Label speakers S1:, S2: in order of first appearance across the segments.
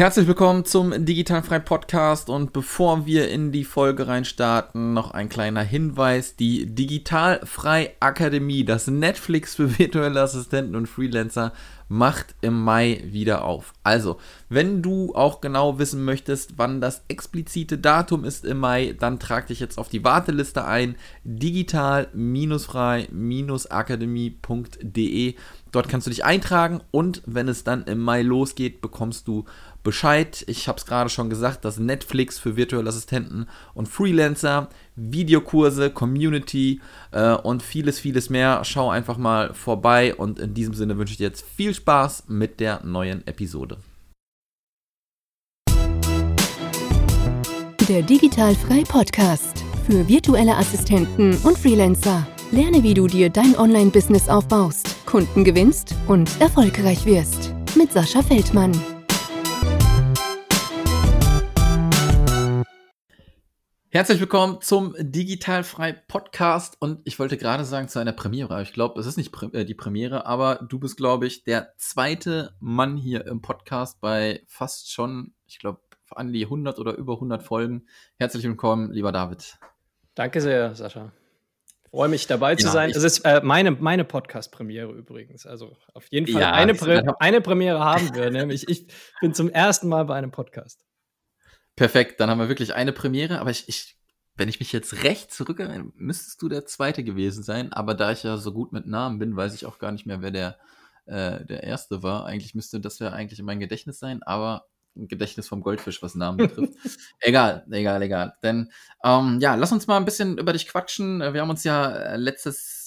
S1: Herzlich willkommen zum Digitalfrei Podcast und bevor wir in die Folge reinstarten, noch ein kleiner Hinweis. Die Digitalfrei Akademie, das Netflix für virtuelle Assistenten und Freelancer, macht im Mai wieder auf. Also, wenn du auch genau wissen möchtest, wann das explizite Datum ist im Mai, dann trag dich jetzt auf die Warteliste ein. digital-frei-akademie.de Dort kannst du dich eintragen und wenn es dann im Mai losgeht, bekommst du Bescheid. Ich habe es gerade schon gesagt, das Netflix für virtuelle Assistenten und Freelancer, Videokurse, Community äh, und vieles, vieles mehr. Schau einfach mal vorbei und in diesem Sinne wünsche ich dir jetzt viel Spaß mit der neuen Episode.
S2: Der Digitalfrei Podcast für virtuelle Assistenten und Freelancer. Lerne, wie du dir dein Online-Business aufbaust, Kunden gewinnst und erfolgreich wirst. Mit Sascha Feldmann.
S1: Herzlich willkommen zum Digitalfrei Podcast und ich wollte gerade sagen zu einer Premiere. Ich glaube, es ist nicht äh, die Premiere, aber du bist, glaube ich, der zweite Mann hier im Podcast bei fast schon, ich glaube, an die 100 oder über 100 Folgen. Herzlich willkommen, lieber David.
S3: Danke sehr, Sascha. Freue mich dabei zu ja, sein. Es ist äh, meine, meine Podcast-Premiere übrigens. Also auf jeden Fall ja, eine, Pre eine Premiere haben wir, nämlich ich bin zum ersten Mal bei einem Podcast.
S1: Perfekt, dann haben wir wirklich eine Premiere, aber ich, ich wenn ich mich jetzt recht zurückerinnere, müsstest du der Zweite gewesen sein, aber da ich ja so gut mit Namen bin, weiß ich auch gar nicht mehr, wer der, äh, der Erste war. Eigentlich müsste das ja eigentlich in mein Gedächtnis sein, aber ein Gedächtnis vom Goldfisch, was Namen betrifft. egal, egal, egal. Denn ähm, ja, lass uns mal ein bisschen über dich quatschen. Wir haben uns ja äh,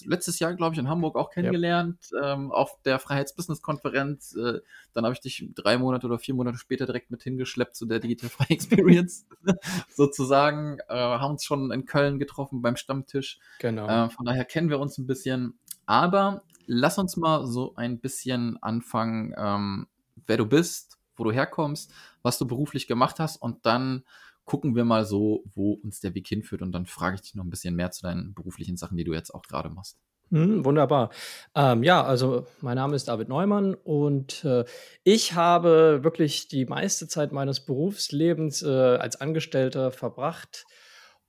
S1: letztes, letztes Jahr, glaube ich, in Hamburg auch kennengelernt, ja. ähm, auf der Freiheits-Business-Konferenz. Äh, dann habe ich dich drei Monate oder vier Monate später direkt mit hingeschleppt zu der Digital Frei Experience, sozusagen. Äh, haben uns schon in Köln getroffen beim Stammtisch. Genau. Äh, von daher kennen wir uns ein bisschen. Aber lass uns mal so ein bisschen anfangen, ähm, wer du bist, wo du herkommst, was du beruflich gemacht hast und dann gucken wir mal so, wo uns der Weg hinführt und dann frage ich dich noch ein bisschen mehr zu deinen beruflichen Sachen, die du jetzt auch gerade machst.
S3: Mhm, wunderbar. Ähm, ja, also mein Name ist David Neumann und äh, ich habe wirklich die meiste Zeit meines Berufslebens äh, als Angestellter verbracht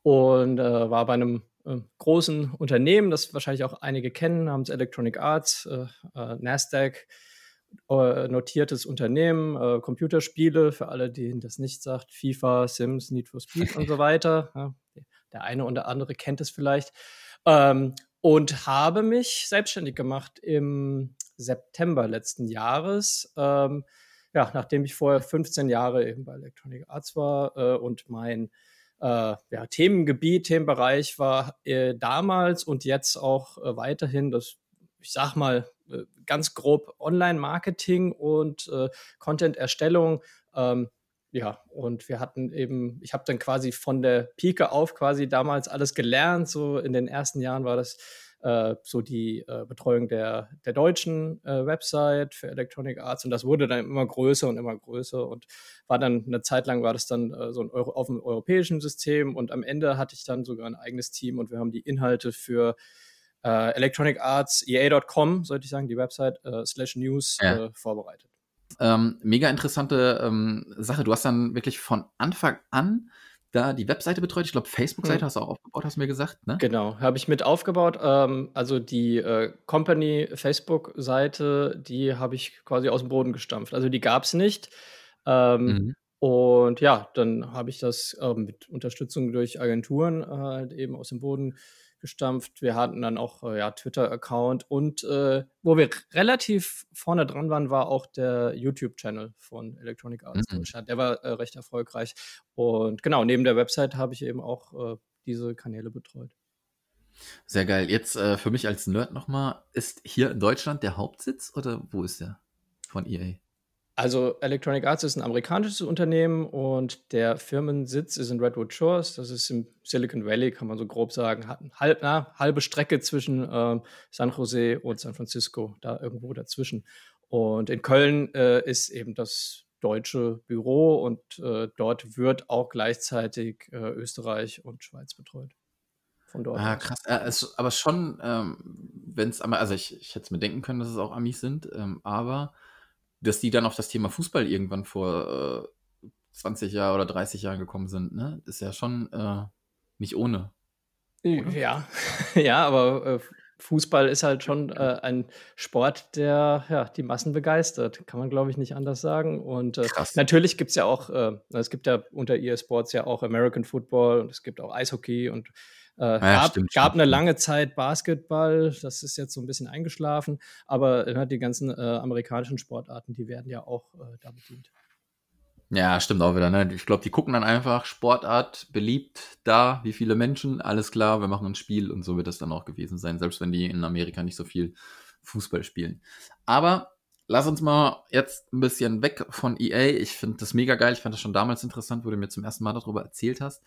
S3: und äh, war bei einem äh, großen Unternehmen, das wahrscheinlich auch einige kennen, namens Electronic Arts, äh, äh, NASDAQ notiertes Unternehmen, äh, Computerspiele, für alle, denen das nicht sagt, FIFA, Sims, Need for Speed und so weiter. Ja, der eine oder andere kennt es vielleicht. Ähm, und habe mich selbstständig gemacht im September letzten Jahres. Ähm, ja, nachdem ich vorher 15 Jahre eben bei Electronic Arts war äh, und mein äh, ja, Themengebiet, Themenbereich war äh, damals und jetzt auch äh, weiterhin das, ich sag mal, äh, ganz grob Online-Marketing und äh, Content-Erstellung. Ähm, ja, und wir hatten eben, ich habe dann quasi von der Pike auf quasi damals alles gelernt. So in den ersten Jahren war das äh, so die äh, Betreuung der, der deutschen äh, Website für Electronic Arts und das wurde dann immer größer und immer größer und war dann eine Zeit lang war das dann äh, so ein Euro, auf dem europäischen System und am Ende hatte ich dann sogar ein eigenes Team und wir haben die Inhalte für äh, Electronic Arts EA.com, sollte ich sagen, die Website äh, slash News ja. äh, vorbereitet.
S1: Ähm, mega interessante ähm, Sache. Du hast dann wirklich von Anfang an da die Webseite betreut. Ich glaube, Facebook-Seite hm. hast du auch aufgebaut, hast du mir gesagt, ne?
S3: Genau, habe ich mit aufgebaut. Ähm, also die äh, Company Facebook-Seite, die habe ich quasi aus dem Boden gestampft. Also die gab es nicht. Ähm, mhm. Und ja, dann habe ich das äh, mit Unterstützung durch Agenturen äh, eben aus dem Boden gestampft gestampft. Wir hatten dann auch äh, ja, Twitter-Account und äh, wo wir relativ vorne dran waren, war auch der YouTube-Channel von Electronic Arts mhm. Deutschland. Der war äh, recht erfolgreich. Und genau, neben der Website habe ich eben auch äh, diese Kanäle betreut.
S1: Sehr geil. Jetzt äh, für mich als Nerd nochmal, ist hier in Deutschland der Hauptsitz oder wo ist der von EA?
S3: Also Electronic Arts ist ein amerikanisches Unternehmen und der Firmensitz ist in Redwood Shores. Das ist im Silicon Valley, kann man so grob sagen. Hat halb, na, halbe Strecke zwischen äh, San Jose und San Francisco, da irgendwo dazwischen. Und in Köln äh, ist eben das deutsche Büro und äh, dort wird auch gleichzeitig äh, Österreich und Schweiz betreut.
S1: Von dort. Ah, krass. Es, aber schon, ähm, wenn es, also ich, ich hätte es mir denken können, dass es auch Amis sind, ähm, aber dass die dann auf das Thema Fußball irgendwann vor 20 Jahren oder 30 Jahren gekommen sind, ne? ist ja schon äh, nicht ohne.
S3: Oder? Ja, ja, aber äh, Fußball ist halt schon äh, ein Sport, der ja, die Massen begeistert. Kann man, glaube ich, nicht anders sagen. Und äh, natürlich gibt es ja auch, äh, es gibt ja unter EA Sports ja auch American Football und es gibt auch Eishockey und äh, ja, gab, stimmt, gab stimmt. eine lange Zeit Basketball, das ist jetzt so ein bisschen eingeschlafen, aber äh, die ganzen äh, amerikanischen Sportarten, die werden ja auch da bedient.
S1: Ja, stimmt auch wieder. Ne? Ich glaube, die gucken dann einfach Sportart beliebt da, wie viele Menschen, alles klar, wir machen ein Spiel und so wird das dann auch gewesen sein, selbst wenn die in Amerika nicht so viel Fußball spielen. Aber lass uns mal jetzt ein bisschen weg von EA. Ich finde das mega geil. Ich fand das schon damals interessant, wo du mir zum ersten Mal darüber erzählt hast.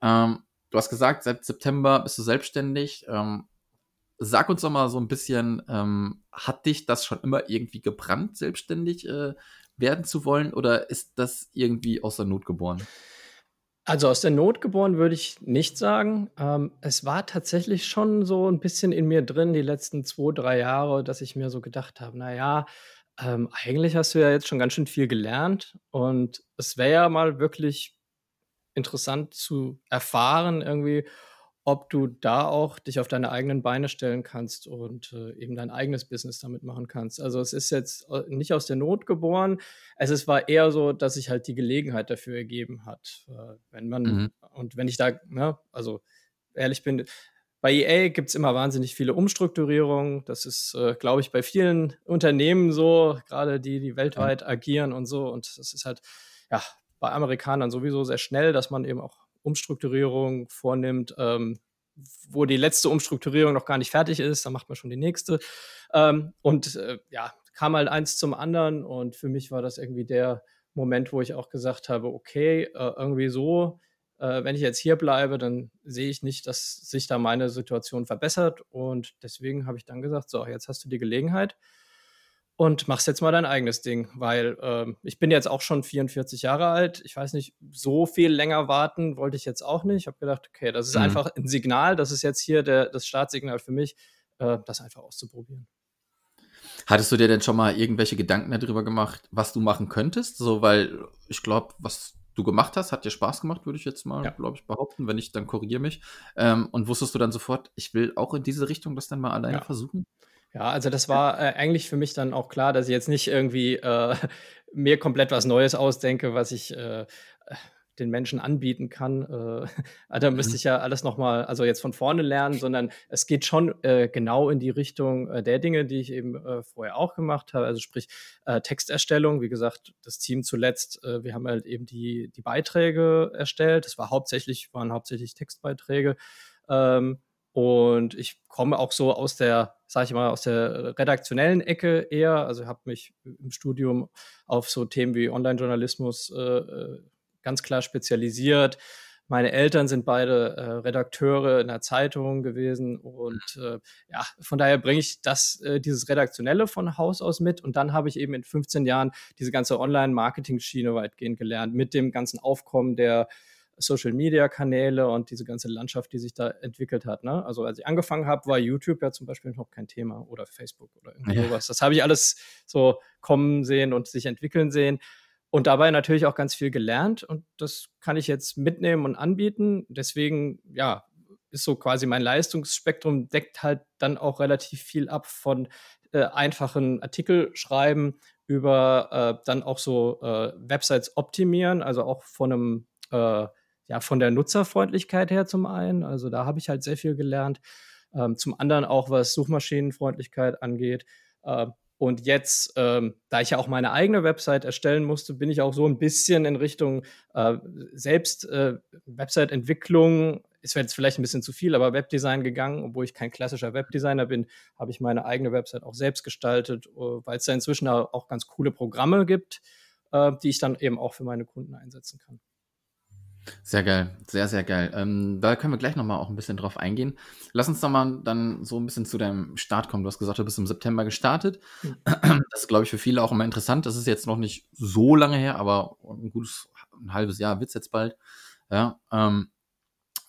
S1: Ähm, du hast gesagt, seit September bist du selbstständig. Ähm, sag uns doch mal so ein bisschen, ähm, hat dich das schon immer irgendwie gebrannt, selbstständig äh, werden zu wollen oder ist das irgendwie aus der Not geboren?
S3: Also aus der Not geboren würde ich nicht sagen. Ähm, es war tatsächlich schon so ein bisschen in mir drin die letzten zwei, drei Jahre, dass ich mir so gedacht habe, naja, ähm, eigentlich hast du ja jetzt schon ganz schön viel gelernt und es wäre ja mal wirklich interessant zu erfahren irgendwie, ob du da auch dich auf deine eigenen Beine stellen kannst und äh, eben dein eigenes Business damit machen kannst. Also es ist jetzt äh, nicht aus der Not geboren. Es ist, war eher so, dass sich halt die Gelegenheit dafür ergeben hat. Äh, wenn man, mhm. und wenn ich da, ne, also ehrlich bin, bei EA gibt es immer wahnsinnig viele Umstrukturierungen. Das ist, äh, glaube ich, bei vielen Unternehmen so, gerade die, die weltweit ja. agieren und so. Und das ist halt, ja, bei Amerikanern sowieso sehr schnell, dass man eben auch Umstrukturierung vornimmt, ähm, wo die letzte Umstrukturierung noch gar nicht fertig ist, dann macht man schon die nächste. Ähm, und äh, ja, kam halt eins zum anderen und für mich war das irgendwie der Moment, wo ich auch gesagt habe, okay, äh, irgendwie so, äh, wenn ich jetzt hier bleibe, dann sehe ich nicht, dass sich da meine Situation verbessert und deswegen habe ich dann gesagt, so, jetzt hast du die Gelegenheit, und machst jetzt mal dein eigenes Ding, weil ähm, ich bin jetzt auch schon 44 Jahre alt. Ich weiß nicht, so viel länger warten wollte ich jetzt auch nicht. Ich habe gedacht, okay, das ist mhm. einfach ein Signal, das ist jetzt hier der, das Startsignal für mich, äh, das einfach auszuprobieren.
S1: Hattest du dir denn schon mal irgendwelche Gedanken darüber gemacht, was du machen könntest? So, weil ich glaube, was du gemacht hast, hat dir Spaß gemacht, würde ich jetzt mal, ja. glaube ich, behaupten. Wenn nicht, dann korrigiere mich. Ähm, und wusstest du dann sofort, ich will auch in diese Richtung das dann mal alleine ja. versuchen?
S3: Ja, also das war äh, eigentlich für mich dann auch klar, dass ich jetzt nicht irgendwie äh, mir komplett was Neues ausdenke, was ich äh, den Menschen anbieten kann. Äh, da müsste mhm. ich ja alles nochmal, also jetzt von vorne lernen, sondern es geht schon äh, genau in die Richtung äh, der Dinge, die ich eben äh, vorher auch gemacht habe. Also sprich äh, Texterstellung, wie gesagt, das Team zuletzt, äh, wir haben halt eben die, die Beiträge erstellt. Das war hauptsächlich, waren hauptsächlich Textbeiträge. Ähm, und ich komme auch so aus der, sage ich mal, aus der redaktionellen Ecke eher. Also habe mich im Studium auf so Themen wie Online-Journalismus äh, äh, ganz klar spezialisiert. Meine Eltern sind beide äh, Redakteure in der Zeitung gewesen und äh, ja, von daher bringe ich das, äh, dieses Redaktionelle von Haus aus mit und dann habe ich eben in 15 Jahren diese ganze Online-Marketing-Schiene weitgehend gelernt mit dem ganzen Aufkommen der Social-Media-Kanäle und diese ganze Landschaft, die sich da entwickelt hat. Ne? Also als ich angefangen habe, war YouTube ja zum Beispiel noch kein Thema oder Facebook oder irgendwie ja. sowas. Das habe ich alles so kommen sehen und sich entwickeln sehen. Und dabei natürlich auch ganz viel gelernt und das kann ich jetzt mitnehmen und anbieten. Deswegen, ja, ist so quasi mein Leistungsspektrum, deckt halt dann auch relativ viel ab von äh, einfachen Artikel schreiben über äh, dann auch so äh, Websites optimieren, also auch von einem äh, ja, von der Nutzerfreundlichkeit her zum einen. Also da habe ich halt sehr viel gelernt. Ähm, zum anderen auch, was Suchmaschinenfreundlichkeit angeht. Äh, und jetzt, ähm, da ich ja auch meine eigene Website erstellen musste, bin ich auch so ein bisschen in Richtung äh, selbst äh, Website-Entwicklung. Ist jetzt vielleicht ein bisschen zu viel, aber Webdesign gegangen, obwohl ich kein klassischer Webdesigner bin, habe ich meine eigene Website auch selbst gestaltet, äh, weil es da inzwischen auch ganz coole Programme gibt, äh, die ich dann eben auch für meine Kunden einsetzen kann.
S1: Sehr geil, sehr, sehr geil. Ähm, da können wir gleich nochmal auch ein bisschen drauf eingehen. Lass uns nochmal dann so ein bisschen zu deinem Start kommen. Du hast gesagt, du bist im September gestartet. Mhm. Das ist, glaube ich, für viele auch immer interessant. Das ist jetzt noch nicht so lange her, aber ein gutes ein halbes Jahr wird es jetzt bald. Ja, ähm,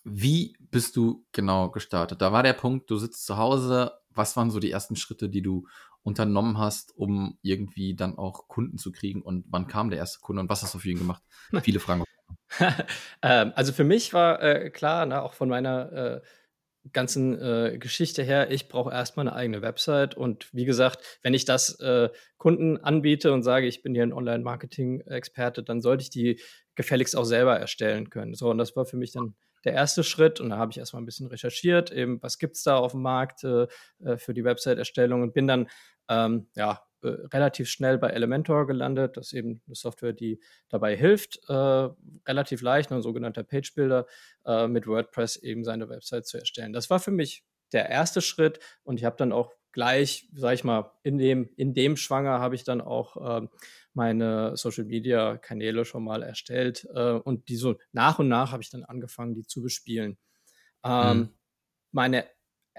S1: wie bist du genau gestartet? Da war der Punkt, du sitzt zu Hause, was waren so die ersten Schritte, die du unternommen hast, um irgendwie dann auch Kunden zu kriegen? Und wann kam der erste Kunde und was hast du für ihn gemacht? Viele Fragen.
S3: ähm, also für mich war äh, klar, ne, auch von meiner äh, ganzen äh, Geschichte her, ich brauche erstmal eine eigene Website. Und wie gesagt, wenn ich das äh, Kunden anbiete und sage, ich bin hier ein Online-Marketing-Experte, dann sollte ich die gefälligst auch selber erstellen können. So, und das war für mich dann der erste Schritt. Und da habe ich erstmal ein bisschen recherchiert, eben, was gibt es da auf dem Markt äh, äh, für die Website-Erstellung und bin dann ähm, ja, äh, relativ schnell bei Elementor gelandet. Das ist eben eine Software, die dabei hilft, äh, relativ leicht, ein sogenannter Page Builder, äh, mit WordPress eben seine Website zu erstellen. Das war für mich der erste Schritt und ich habe dann auch gleich, sag ich mal, in dem, in dem Schwanger habe ich dann auch ähm, meine Social Media Kanäle schon mal erstellt äh, und die so nach und nach habe ich dann angefangen, die zu bespielen. Ähm, mhm. Meine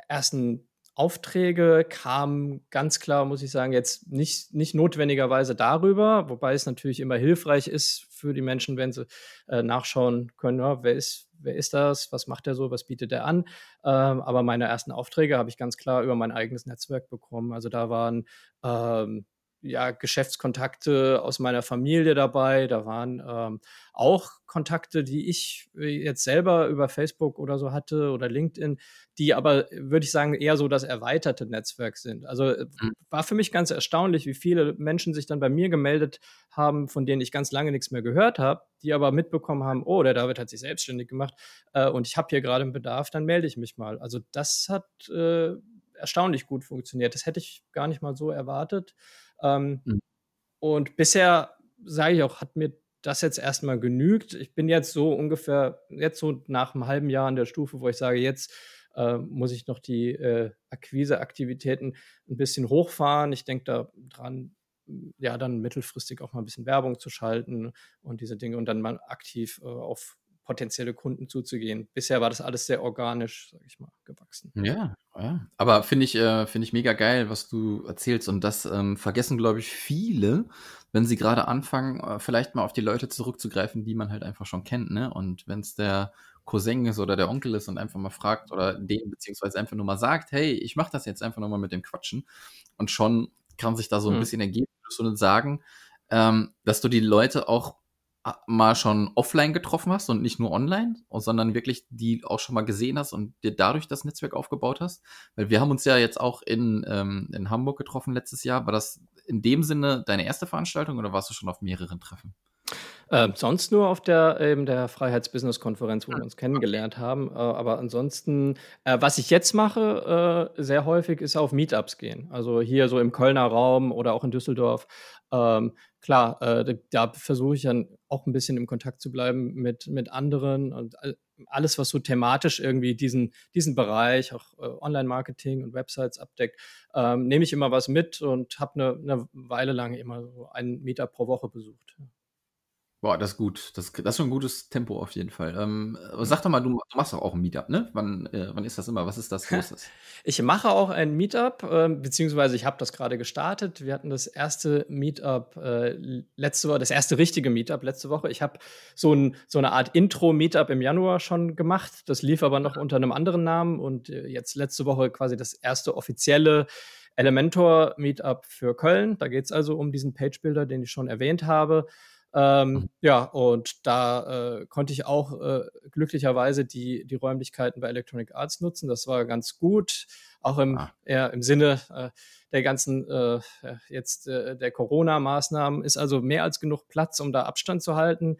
S3: ersten Aufträge kamen ganz klar, muss ich sagen, jetzt nicht, nicht notwendigerweise darüber, wobei es natürlich immer hilfreich ist für die Menschen, wenn sie äh, nachschauen können, ja, wer, ist, wer ist das, was macht er so, was bietet er an. Ähm, aber meine ersten Aufträge habe ich ganz klar über mein eigenes Netzwerk bekommen. Also da waren ähm, ja, Geschäftskontakte aus meiner Familie dabei. Da waren ähm, auch Kontakte, die ich äh, jetzt selber über Facebook oder so hatte oder LinkedIn, die aber, würde ich sagen, eher so das erweiterte Netzwerk sind. Also äh, mhm. war für mich ganz erstaunlich, wie viele Menschen sich dann bei mir gemeldet haben, von denen ich ganz lange nichts mehr gehört habe, die aber mitbekommen haben, oh, der David hat sich selbstständig gemacht äh, und ich habe hier gerade einen Bedarf, dann melde ich mich mal. Also das hat äh, erstaunlich gut funktioniert. Das hätte ich gar nicht mal so erwartet. Ähm, mhm. Und bisher, sage ich auch, hat mir das jetzt erstmal genügt. Ich bin jetzt so ungefähr, jetzt so nach einem halben Jahr an der Stufe, wo ich sage, jetzt äh, muss ich noch die äh, Akquise-Aktivitäten ein bisschen hochfahren. Ich denke da dran, ja, dann mittelfristig auch mal ein bisschen Werbung zu schalten und diese Dinge und dann mal aktiv äh, auf potenzielle Kunden zuzugehen. Bisher war das alles sehr organisch, sage ich mal, gewachsen.
S1: Ja, ja. aber finde ich, äh, finde ich mega geil, was du erzählst. Und das ähm, vergessen, glaube ich, viele, wenn sie gerade anfangen, äh, vielleicht mal auf die Leute zurückzugreifen, die man halt einfach schon kennt. Ne? Und wenn es der Cousin ist oder der Onkel ist und einfach mal fragt oder den beziehungsweise einfach nur mal sagt, hey, ich mache das jetzt einfach nur mal mit dem Quatschen. Und schon kann sich da so ein mhm. bisschen ergeben, würdest du sagen, ähm, dass du die Leute auch mal schon offline getroffen hast und nicht nur online, sondern wirklich die auch schon mal gesehen hast und dir dadurch das Netzwerk aufgebaut hast? Weil wir haben uns ja jetzt auch in, ähm, in Hamburg getroffen letztes Jahr. War das in dem Sinne deine erste Veranstaltung oder warst du schon auf mehreren Treffen?
S3: Ähm, sonst nur auf der, eben der Freiheits-Business-Konferenz, wo wir uns kennengelernt haben. Äh, aber ansonsten, äh, was ich jetzt mache, äh, sehr häufig, ist auf Meetups gehen. Also hier so im Kölner Raum oder auch in Düsseldorf. Ähm, klar, äh, da versuche ich dann auch ein bisschen im Kontakt zu bleiben mit, mit anderen und alles, was so thematisch irgendwie diesen, diesen Bereich, auch äh, Online-Marketing und Websites abdeckt, ähm, nehme ich immer was mit und habe eine, eine Weile lang immer so einen Meetup pro Woche besucht.
S1: Boah, das ist gut. Das, das ist schon ein gutes Tempo auf jeden Fall. Ähm, sag doch mal, du, machst doch auch ein Meetup, ne? Wann, äh, wann ist das immer? Was ist das Großes?
S3: ich mache auch ein Meetup, äh, beziehungsweise ich habe das gerade gestartet. Wir hatten das erste Meetup äh, letzte Woche, das erste richtige Meetup letzte Woche. Ich habe so, ein, so eine Art Intro-Meetup im Januar schon gemacht. Das lief aber noch unter einem anderen Namen und äh, jetzt letzte Woche quasi das erste offizielle Elementor Meetup für Köln. Da geht es also um diesen Page-Builder, den ich schon erwähnt habe. Ähm, mhm. ja, und da äh, konnte ich auch äh, glücklicherweise die, die Räumlichkeiten bei Electronic Arts nutzen. Das war ganz gut, auch im, ah. eher im Sinne äh, der ganzen äh, jetzt äh, der Corona-Maßnahmen ist also mehr als genug Platz, um da Abstand zu halten.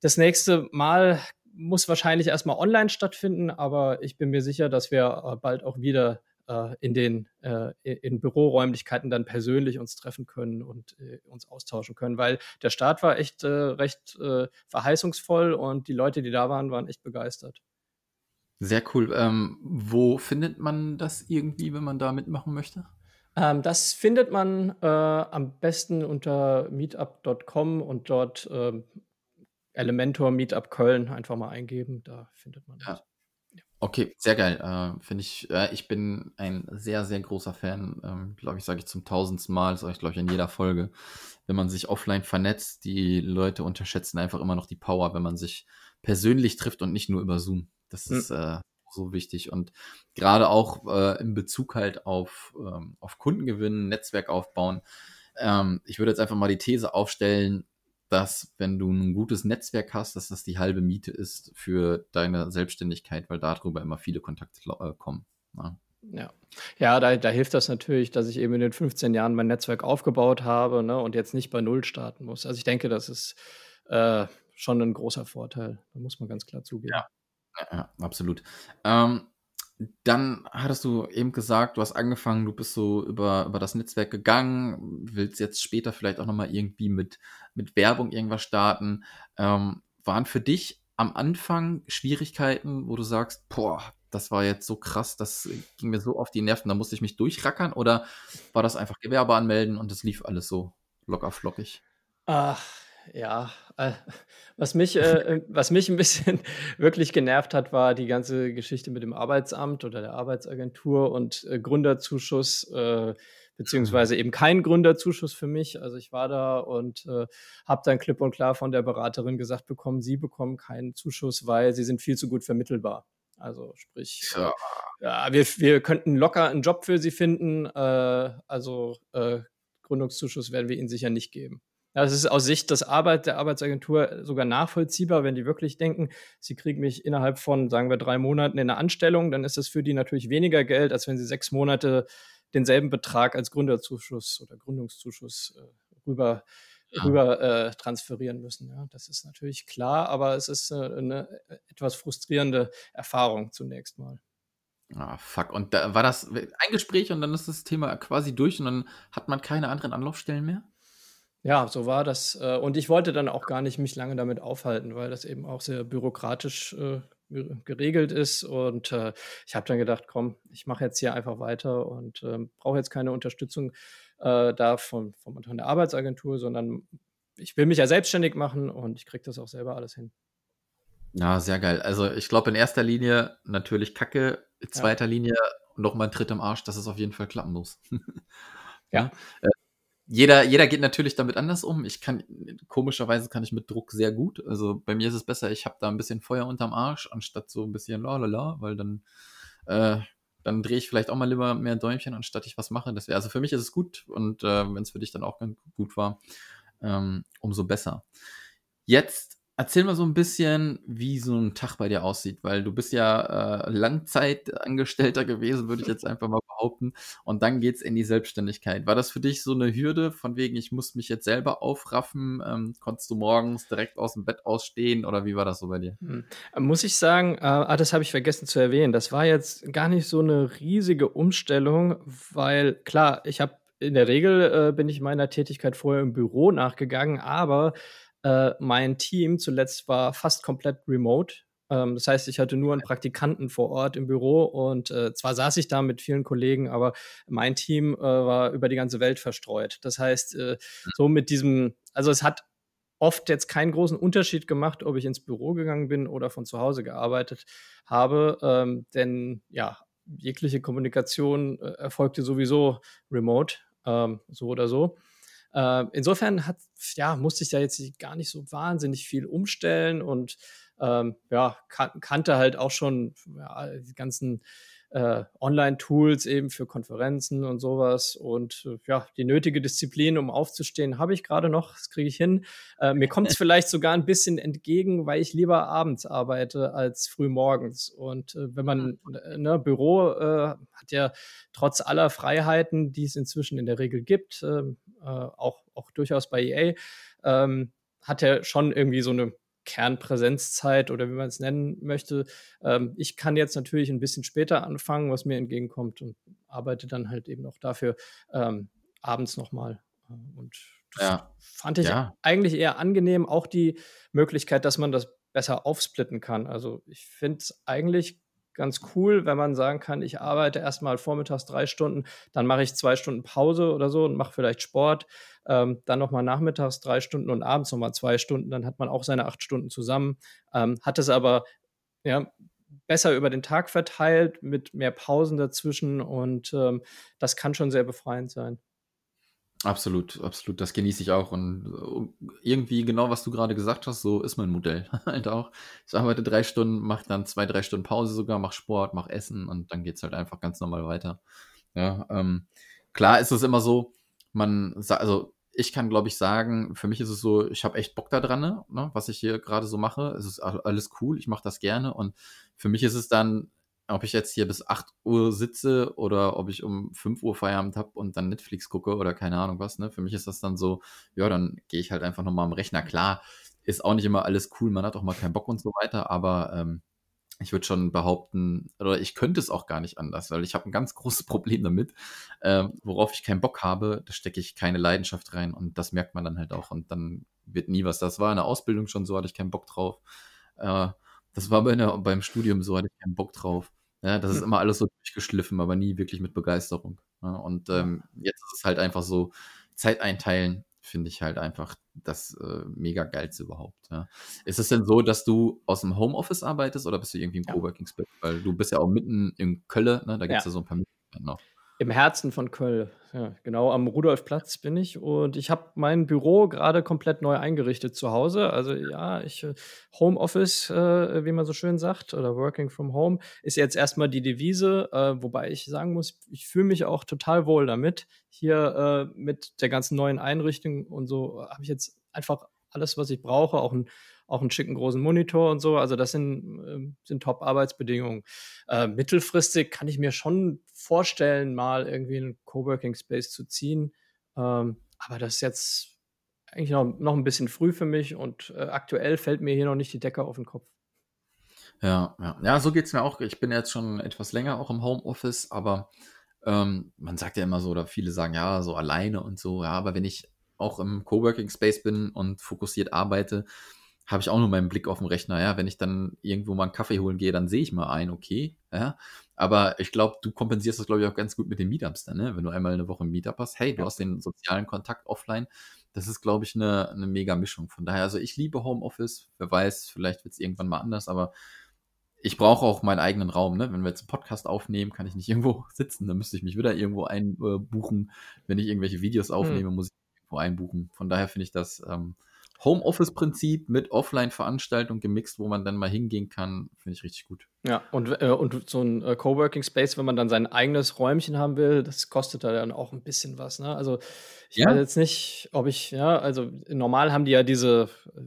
S3: Das nächste Mal muss wahrscheinlich erstmal online stattfinden, aber ich bin mir sicher, dass wir äh, bald auch wieder in den äh, in Büroräumlichkeiten dann persönlich uns treffen können und äh, uns austauschen können, weil der Start war echt äh, recht äh, verheißungsvoll und die Leute, die da waren, waren echt begeistert.
S1: Sehr cool. Ähm, wo findet man das irgendwie, wenn man da mitmachen möchte?
S3: Ähm, das findet man äh, am besten unter meetup.com und dort ähm, Elementor Meetup Köln einfach mal eingeben. Da findet man ja. das.
S1: Okay, sehr geil. Äh, Finde ich, äh, ich bin ein sehr, sehr großer Fan. Ähm, glaube ich, sage ich zum tausendsten Mal, sage ich, glaube ich, in jeder Folge. Wenn man sich offline vernetzt, die Leute unterschätzen einfach immer noch die Power, wenn man sich persönlich trifft und nicht nur über Zoom. Das hm. ist, äh, so wichtig. Und gerade auch äh, in Bezug halt auf, ähm, auf Kundengewinn, Netzwerk aufbauen. Ähm, ich würde jetzt einfach mal die These aufstellen, dass wenn du ein gutes Netzwerk hast, dass das die halbe Miete ist für deine Selbstständigkeit, weil darüber immer viele Kontakte äh, kommen.
S3: Ja. Ne? Ja, ja da, da hilft das natürlich, dass ich eben in den 15 Jahren mein Netzwerk aufgebaut habe ne, und jetzt nicht bei Null starten muss. Also ich denke, das ist äh, schon ein großer Vorteil. Da muss man ganz klar zugeben.
S1: Ja, ja absolut. Ähm, dann hattest du eben gesagt, du hast angefangen, du bist so über, über das Netzwerk gegangen, willst jetzt später vielleicht auch nochmal irgendwie mit, mit Werbung irgendwas starten. Ähm, waren für dich am Anfang Schwierigkeiten, wo du sagst, boah, das war jetzt so krass, das ging mir so auf die Nerven, da musste ich mich durchrackern oder war das einfach Gewerbe anmelden und es lief alles so locker flockig?
S3: Ach, ja, äh, was mich, äh, was mich ein bisschen wirklich genervt hat, war die ganze Geschichte mit dem Arbeitsamt oder der Arbeitsagentur und äh, Gründerzuschuss, äh, beziehungsweise eben kein Gründerzuschuss für mich. Also ich war da und äh, habe dann klipp und klar von der Beraterin gesagt bekommen, Sie bekommen keinen Zuschuss, weil Sie sind viel zu gut vermittelbar. Also sprich, ja. ja, wir, wir könnten locker einen Job für Sie finden, äh, also äh, Gründungszuschuss werden wir Ihnen sicher nicht geben. Das ist aus Sicht des Arbeit, der Arbeitsagentur sogar nachvollziehbar, wenn die wirklich denken, sie kriegen mich innerhalb von, sagen wir, drei Monaten in eine Anstellung, dann ist das für die natürlich weniger Geld, als wenn sie sechs Monate denselben Betrag als Gründerzuschuss oder Gründungszuschuss äh, rüber, ja. rüber äh, transferieren müssen. Ja, das ist natürlich klar, aber es ist äh, eine etwas frustrierende Erfahrung zunächst mal.
S1: Ah, fuck. Und da war das ein Gespräch und dann ist das Thema quasi durch und dann hat man keine anderen Anlaufstellen mehr?
S3: Ja, so war das. Äh, und ich wollte dann auch gar nicht mich lange damit aufhalten, weil das eben auch sehr bürokratisch äh, geregelt ist. Und äh, ich habe dann gedacht, komm, ich mache jetzt hier einfach weiter und ähm, brauche jetzt keine Unterstützung äh, da von, von, von der Arbeitsagentur, sondern ich will mich ja selbstständig machen und ich kriege das auch selber alles hin.
S1: Ja, sehr geil. Also ich glaube in erster Linie natürlich Kacke, in zweiter ja. Linie noch mal ein Tritt im Arsch, dass es auf jeden Fall klappen muss. ja. Äh, jeder, jeder geht natürlich damit anders um. Ich kann, komischerweise kann ich mit Druck sehr gut. Also bei mir ist es besser, ich habe da ein bisschen Feuer unterm Arsch, anstatt so ein bisschen lalala, weil dann, äh, dann drehe ich vielleicht auch mal lieber mehr Däumchen, anstatt ich was mache. Das wäre, also für mich ist es gut und äh, wenn es für dich dann auch ganz gut war, ähm, umso besser. Jetzt Erzähl mal so ein bisschen, wie so ein Tag bei dir aussieht, weil du bist ja äh, Langzeitangestellter gewesen, würde ich jetzt einfach mal behaupten. Und dann geht's in die Selbstständigkeit. War das für dich so eine Hürde, von wegen, ich muss mich jetzt selber aufraffen? Ähm, konntest du morgens direkt aus dem Bett ausstehen oder wie war das so bei dir?
S3: Hm. Muss ich sagen, äh, ah, das habe ich vergessen zu erwähnen. Das war jetzt gar nicht so eine riesige Umstellung, weil klar, ich habe in der Regel äh, bin ich meiner Tätigkeit vorher im Büro nachgegangen, aber äh, mein Team zuletzt war fast komplett remote. Ähm, das heißt, ich hatte nur einen Praktikanten vor Ort im Büro und äh, zwar saß ich da mit vielen Kollegen, aber mein Team äh, war über die ganze Welt verstreut. Das heißt, äh, hm. so mit diesem, also es hat oft jetzt keinen großen Unterschied gemacht, ob ich ins Büro gegangen bin oder von zu Hause gearbeitet habe, ähm, denn ja, jegliche Kommunikation äh, erfolgte sowieso remote, ähm, so oder so. Äh, insofern hat, ja, musste ich da jetzt gar nicht so wahnsinnig viel umstellen und ähm, ja, kan kannte halt auch schon ja, die ganzen äh, Online-Tools eben für Konferenzen und sowas. Und äh, ja, die nötige Disziplin, um aufzustehen, habe ich gerade noch. Das kriege ich hin. Äh, mir kommt es vielleicht sogar ein bisschen entgegen, weil ich lieber abends arbeite als früh morgens. Und äh, wenn man äh, ne, Büro äh, hat ja trotz aller Freiheiten, die es inzwischen in der Regel gibt, ähm, auch, auch durchaus bei EA, ähm, hat er schon irgendwie so eine Kernpräsenzzeit oder wie man es nennen möchte. Ähm, ich kann jetzt natürlich ein bisschen später anfangen, was mir entgegenkommt und arbeite dann halt eben auch dafür ähm, abends nochmal. Äh, und das ja. fand ich ja. eigentlich eher angenehm, auch die Möglichkeit, dass man das besser aufsplitten kann. Also ich finde es eigentlich ganz cool, wenn man sagen kann, ich arbeite erstmal vormittags drei Stunden, dann mache ich zwei Stunden Pause oder so und mache vielleicht Sport, ähm, dann nochmal nachmittags drei Stunden und abends nochmal zwei Stunden, dann hat man auch seine acht Stunden zusammen, ähm, hat es aber ja, besser über den Tag verteilt mit mehr Pausen dazwischen und ähm, das kann schon sehr befreiend sein.
S1: Absolut, absolut. Das genieße ich auch. Und äh, irgendwie genau, was du gerade gesagt hast, so ist mein Modell halt auch. Ich arbeite drei Stunden, mache dann zwei, drei Stunden Pause sogar, mache Sport, mache Essen und dann geht's halt einfach ganz normal weiter. Ja, ähm, klar ist es immer so, man, also ich kann, glaube ich, sagen, für mich ist es so, ich habe echt Bock da dran, ne, was ich hier gerade so mache. Es ist alles cool, ich mache das gerne. Und für mich ist es dann ob ich jetzt hier bis 8 Uhr sitze oder ob ich um 5 Uhr Feierabend habe und dann Netflix gucke oder keine Ahnung was, ne? Für mich ist das dann so, ja, dann gehe ich halt einfach nochmal am Rechner. Klar, ist auch nicht immer alles cool, man hat auch mal keinen Bock und so weiter, aber ähm, ich würde schon behaupten, oder ich könnte es auch gar nicht anders, weil ich habe ein ganz großes Problem damit, äh, worauf ich keinen Bock habe, da stecke ich keine Leidenschaft rein und das merkt man dann halt auch und dann wird nie was. Das war in der Ausbildung schon so, hatte ich keinen Bock drauf. Äh, das war bei der, beim Studium so, hatte ich keinen Bock drauf. Ja, das ist hm. immer alles so durchgeschliffen, aber nie wirklich mit Begeisterung. Ja, und ähm, jetzt ist es halt einfach so, Zeit einteilen, finde ich halt einfach das äh, mega geilste überhaupt. Ja. Ist es denn so, dass du aus dem Homeoffice arbeitest oder bist du irgendwie im ja. Coworking Space? Weil du bist ja auch mitten in Köln, ne? da gibt es ja. ja so ein paar Möglichkeiten noch.
S3: Im Herzen von Köln, ja, genau am Rudolfplatz bin ich und ich habe mein Büro gerade komplett neu eingerichtet zu Hause. Also ja, ich äh, Homeoffice, äh, wie man so schön sagt, oder Working from Home ist jetzt erstmal die Devise, äh, wobei ich sagen muss, ich fühle mich auch total wohl damit. Hier äh, mit der ganzen neuen Einrichtung und so habe ich jetzt einfach alles, was ich brauche, auch ein auch einen schicken großen Monitor und so. Also das sind, äh, sind Top-Arbeitsbedingungen. Äh, mittelfristig kann ich mir schon vorstellen, mal irgendwie einen Coworking Space zu ziehen. Ähm, aber das ist jetzt eigentlich noch, noch ein bisschen früh für mich und äh, aktuell fällt mir hier noch nicht die Decke auf den Kopf.
S1: Ja, ja. ja so geht es mir auch. Ich bin jetzt schon etwas länger auch im Homeoffice, aber ähm, man sagt ja immer so, oder viele sagen ja, so alleine und so, ja, aber wenn ich auch im Coworking Space bin und fokussiert arbeite, habe ich auch nur meinen Blick auf den Rechner. Ja, wenn ich dann irgendwo mal einen Kaffee holen gehe, dann sehe ich mal ein, okay. Ja, aber ich glaube, du kompensierst das, glaube ich, auch ganz gut mit den Meetups dann, ne? Wenn du einmal eine Woche ein Meetup hast, hey, du ja. hast den sozialen Kontakt offline. Das ist, glaube ich, eine, eine mega Mischung. Von daher, also ich liebe Homeoffice. Wer weiß, vielleicht wird es irgendwann mal anders, aber ich brauche auch meinen eigenen Raum. Ne? Wenn wir jetzt einen Podcast aufnehmen, kann ich nicht irgendwo sitzen. Dann müsste ich mich wieder irgendwo einbuchen. Wenn ich irgendwelche Videos hm. aufnehme, hm. muss ich irgendwo einbuchen. Von daher finde ich das ähm, Homeoffice-Prinzip mit Offline-Veranstaltung gemixt, wo man dann mal hingehen kann, finde ich richtig gut.
S3: Ja, und, äh, und so ein äh, Coworking-Space, wenn man dann sein eigenes Räumchen haben will, das kostet da dann auch ein bisschen was. Ne? Also ich ja. weiß jetzt nicht, ob ich, ja, also normal haben die ja diese äh,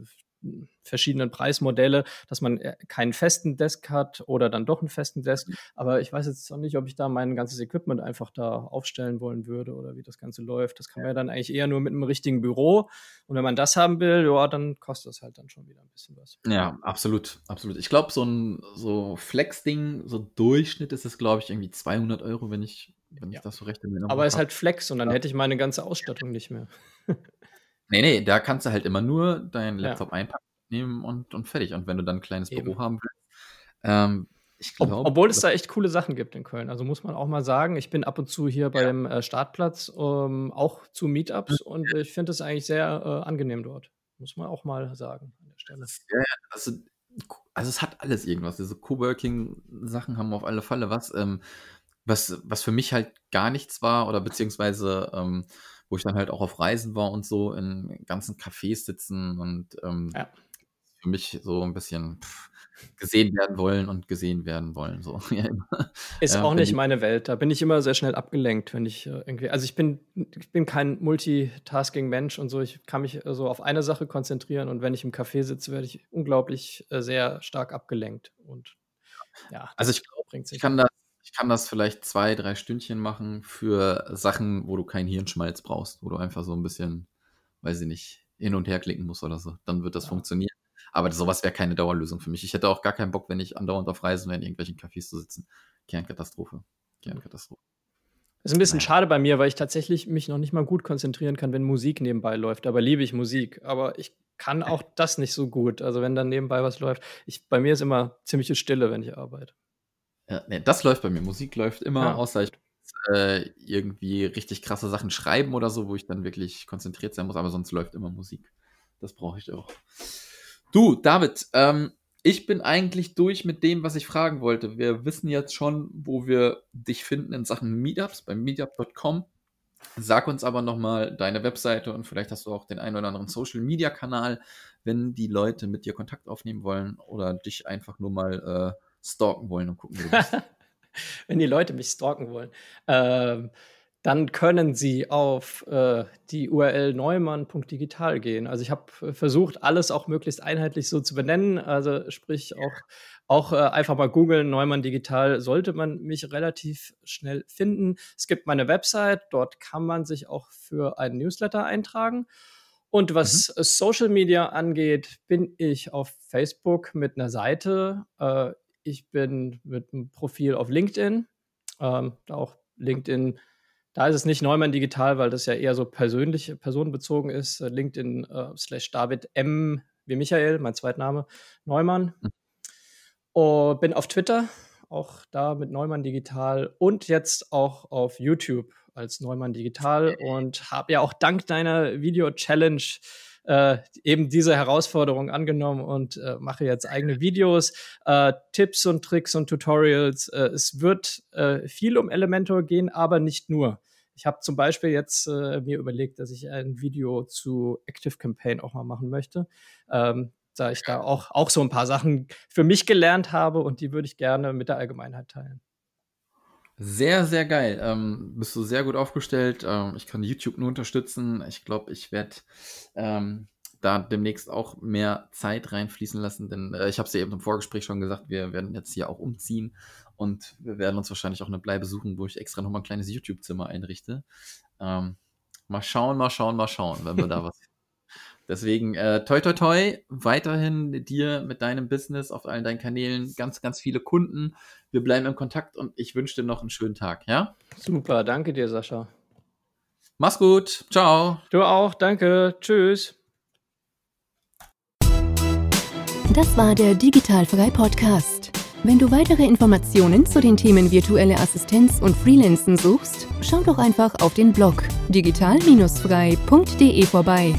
S3: verschiedenen Preismodelle, dass man äh, keinen festen Desk hat oder dann doch einen festen Desk. Aber ich weiß jetzt noch nicht, ob ich da mein ganzes Equipment einfach da aufstellen wollen würde oder wie das Ganze läuft. Das kann man ja dann eigentlich eher nur mit einem richtigen Büro. Und wenn man das haben will, ja, dann kostet das halt dann schon wieder ein bisschen was.
S1: Ja, absolut, absolut. Ich glaube, so ein so Flex-Ding, so Durchschnitt ist es, glaube ich, irgendwie 200 Euro, wenn ich, wenn ja. ich das so recht
S3: in Aber es ist halt Flex und dann ja. hätte ich meine ganze Ausstattung nicht mehr.
S1: nee, nee, da kannst du halt immer nur deinen Laptop ja. einpacken nehmen und, und fertig. Und wenn du dann ein kleines Eben. Büro haben willst, ähm,
S3: ich glaub, Ob, obwohl es da echt coole Sachen gibt in Köln. Also muss man auch mal sagen, ich bin ab und zu hier bei dem äh, Startplatz ähm, auch zu Meetups mhm. und ich finde es eigentlich sehr äh, angenehm dort. Muss man auch mal sagen an der Stelle.
S1: Ja, also, also es hat alles irgendwas. Diese Coworking-Sachen haben auf alle Fälle was. Ähm, was, was für mich halt gar nichts war oder beziehungsweise ähm, wo ich dann halt auch auf Reisen war und so in ganzen Cafés sitzen und ähm, ja für mich so ein bisschen pff, gesehen werden wollen und gesehen werden wollen. So.
S3: Ist ja, auch nicht meine Welt. Da bin ich immer sehr schnell abgelenkt, wenn ich äh, irgendwie. Also ich bin, ich bin kein Multitasking-Mensch und so. Ich kann mich so auf eine Sache konzentrieren und wenn ich im Café sitze, werde ich unglaublich äh, sehr stark abgelenkt. Und
S1: ja, also ich glaube, ich kann das. Ich kann das vielleicht zwei, drei Stündchen machen für Sachen, wo du keinen Hirnschmalz brauchst, wo du einfach so ein bisschen, weiß ich nicht, hin und her klicken musst oder so. Dann wird das ja. funktionieren. Aber sowas wäre keine Dauerlösung für mich. Ich hätte auch gar keinen Bock, wenn ich andauernd auf Reisen wäre, in irgendwelchen Cafés zu sitzen. Kernkatastrophe. Kernkatastrophe.
S3: Ist ein bisschen Nein. schade bei mir, weil ich tatsächlich mich noch nicht mal gut konzentrieren kann, wenn Musik nebenbei läuft. Aber liebe ich Musik. Aber ich kann auch das nicht so gut. Also wenn dann nebenbei was läuft. Ich, bei mir ist immer ziemliche Stille, wenn ich arbeite.
S1: Ja, nee, das läuft bei mir. Musik läuft immer, ja. außer ich äh, irgendwie richtig krasse Sachen schreiben oder so, wo ich dann wirklich konzentriert sein muss. Aber sonst läuft immer Musik. Das brauche ich auch. Du, David, ähm, ich bin eigentlich durch mit dem, was ich fragen wollte. Wir wissen jetzt schon, wo wir dich finden in Sachen Meetups bei meetup.com. Sag uns aber nochmal deine Webseite und vielleicht hast du auch den einen oder anderen Social Media Kanal, wenn die Leute mit dir Kontakt aufnehmen wollen oder dich einfach nur mal äh, stalken wollen und gucken, wie du bist.
S3: wenn die Leute mich stalken wollen. Ähm, dann können Sie auf äh, die URL neumann.digital gehen. Also ich habe äh, versucht, alles auch möglichst einheitlich so zu benennen. Also sprich auch auch äh, einfach mal googeln, Neumann Digital, sollte man mich relativ schnell finden. Es gibt meine Website, dort kann man sich auch für einen Newsletter eintragen. Und was mhm. Social Media angeht, bin ich auf Facebook mit einer Seite. Äh, ich bin mit einem Profil auf LinkedIn. Ähm, auch LinkedIn, da ist es nicht Neumann Digital, weil das ja eher so persönlich, personenbezogen ist. LinkedIn äh, slash David M wie Michael, mein Zweitname, Neumann. Mhm. Und bin auf Twitter, auch da mit Neumann Digital und jetzt auch auf YouTube als Neumann Digital und habe ja auch dank deiner Video-Challenge äh, eben diese Herausforderung angenommen und äh, mache jetzt eigene Videos, äh, Tipps und Tricks und Tutorials. Äh, es wird äh, viel um Elementor gehen, aber nicht nur. Ich habe zum Beispiel jetzt äh, mir überlegt, dass ich ein Video zu Active Campaign auch mal machen möchte. Ähm, da ich da auch, auch so ein paar Sachen für mich gelernt habe und die würde ich gerne mit der Allgemeinheit teilen.
S1: Sehr, sehr geil. Ähm, bist du sehr gut aufgestellt. Ähm, ich kann YouTube nur unterstützen. Ich glaube, ich werde ähm, da demnächst auch mehr Zeit reinfließen lassen, denn äh, ich habe es ja eben im Vorgespräch schon gesagt, wir werden jetzt hier auch umziehen und wir werden uns wahrscheinlich auch eine Bleibe suchen, wo ich extra nochmal ein kleines YouTube-Zimmer einrichte. Ähm, mal schauen, mal schauen, mal schauen, wenn wir da was Deswegen, äh, toi, toi, toi, weiterhin dir mit deinem Business auf allen deinen Kanälen ganz, ganz viele Kunden. Wir bleiben im Kontakt und ich wünsche dir noch einen schönen Tag, ja?
S3: Super, danke dir, Sascha.
S1: Mach's gut, ciao.
S3: Du auch, danke, tschüss.
S2: Das war der Digitalfrei Podcast. Wenn du weitere Informationen zu den Themen virtuelle Assistenz und Freelancen suchst, schau doch einfach auf den Blog digital-frei.de vorbei.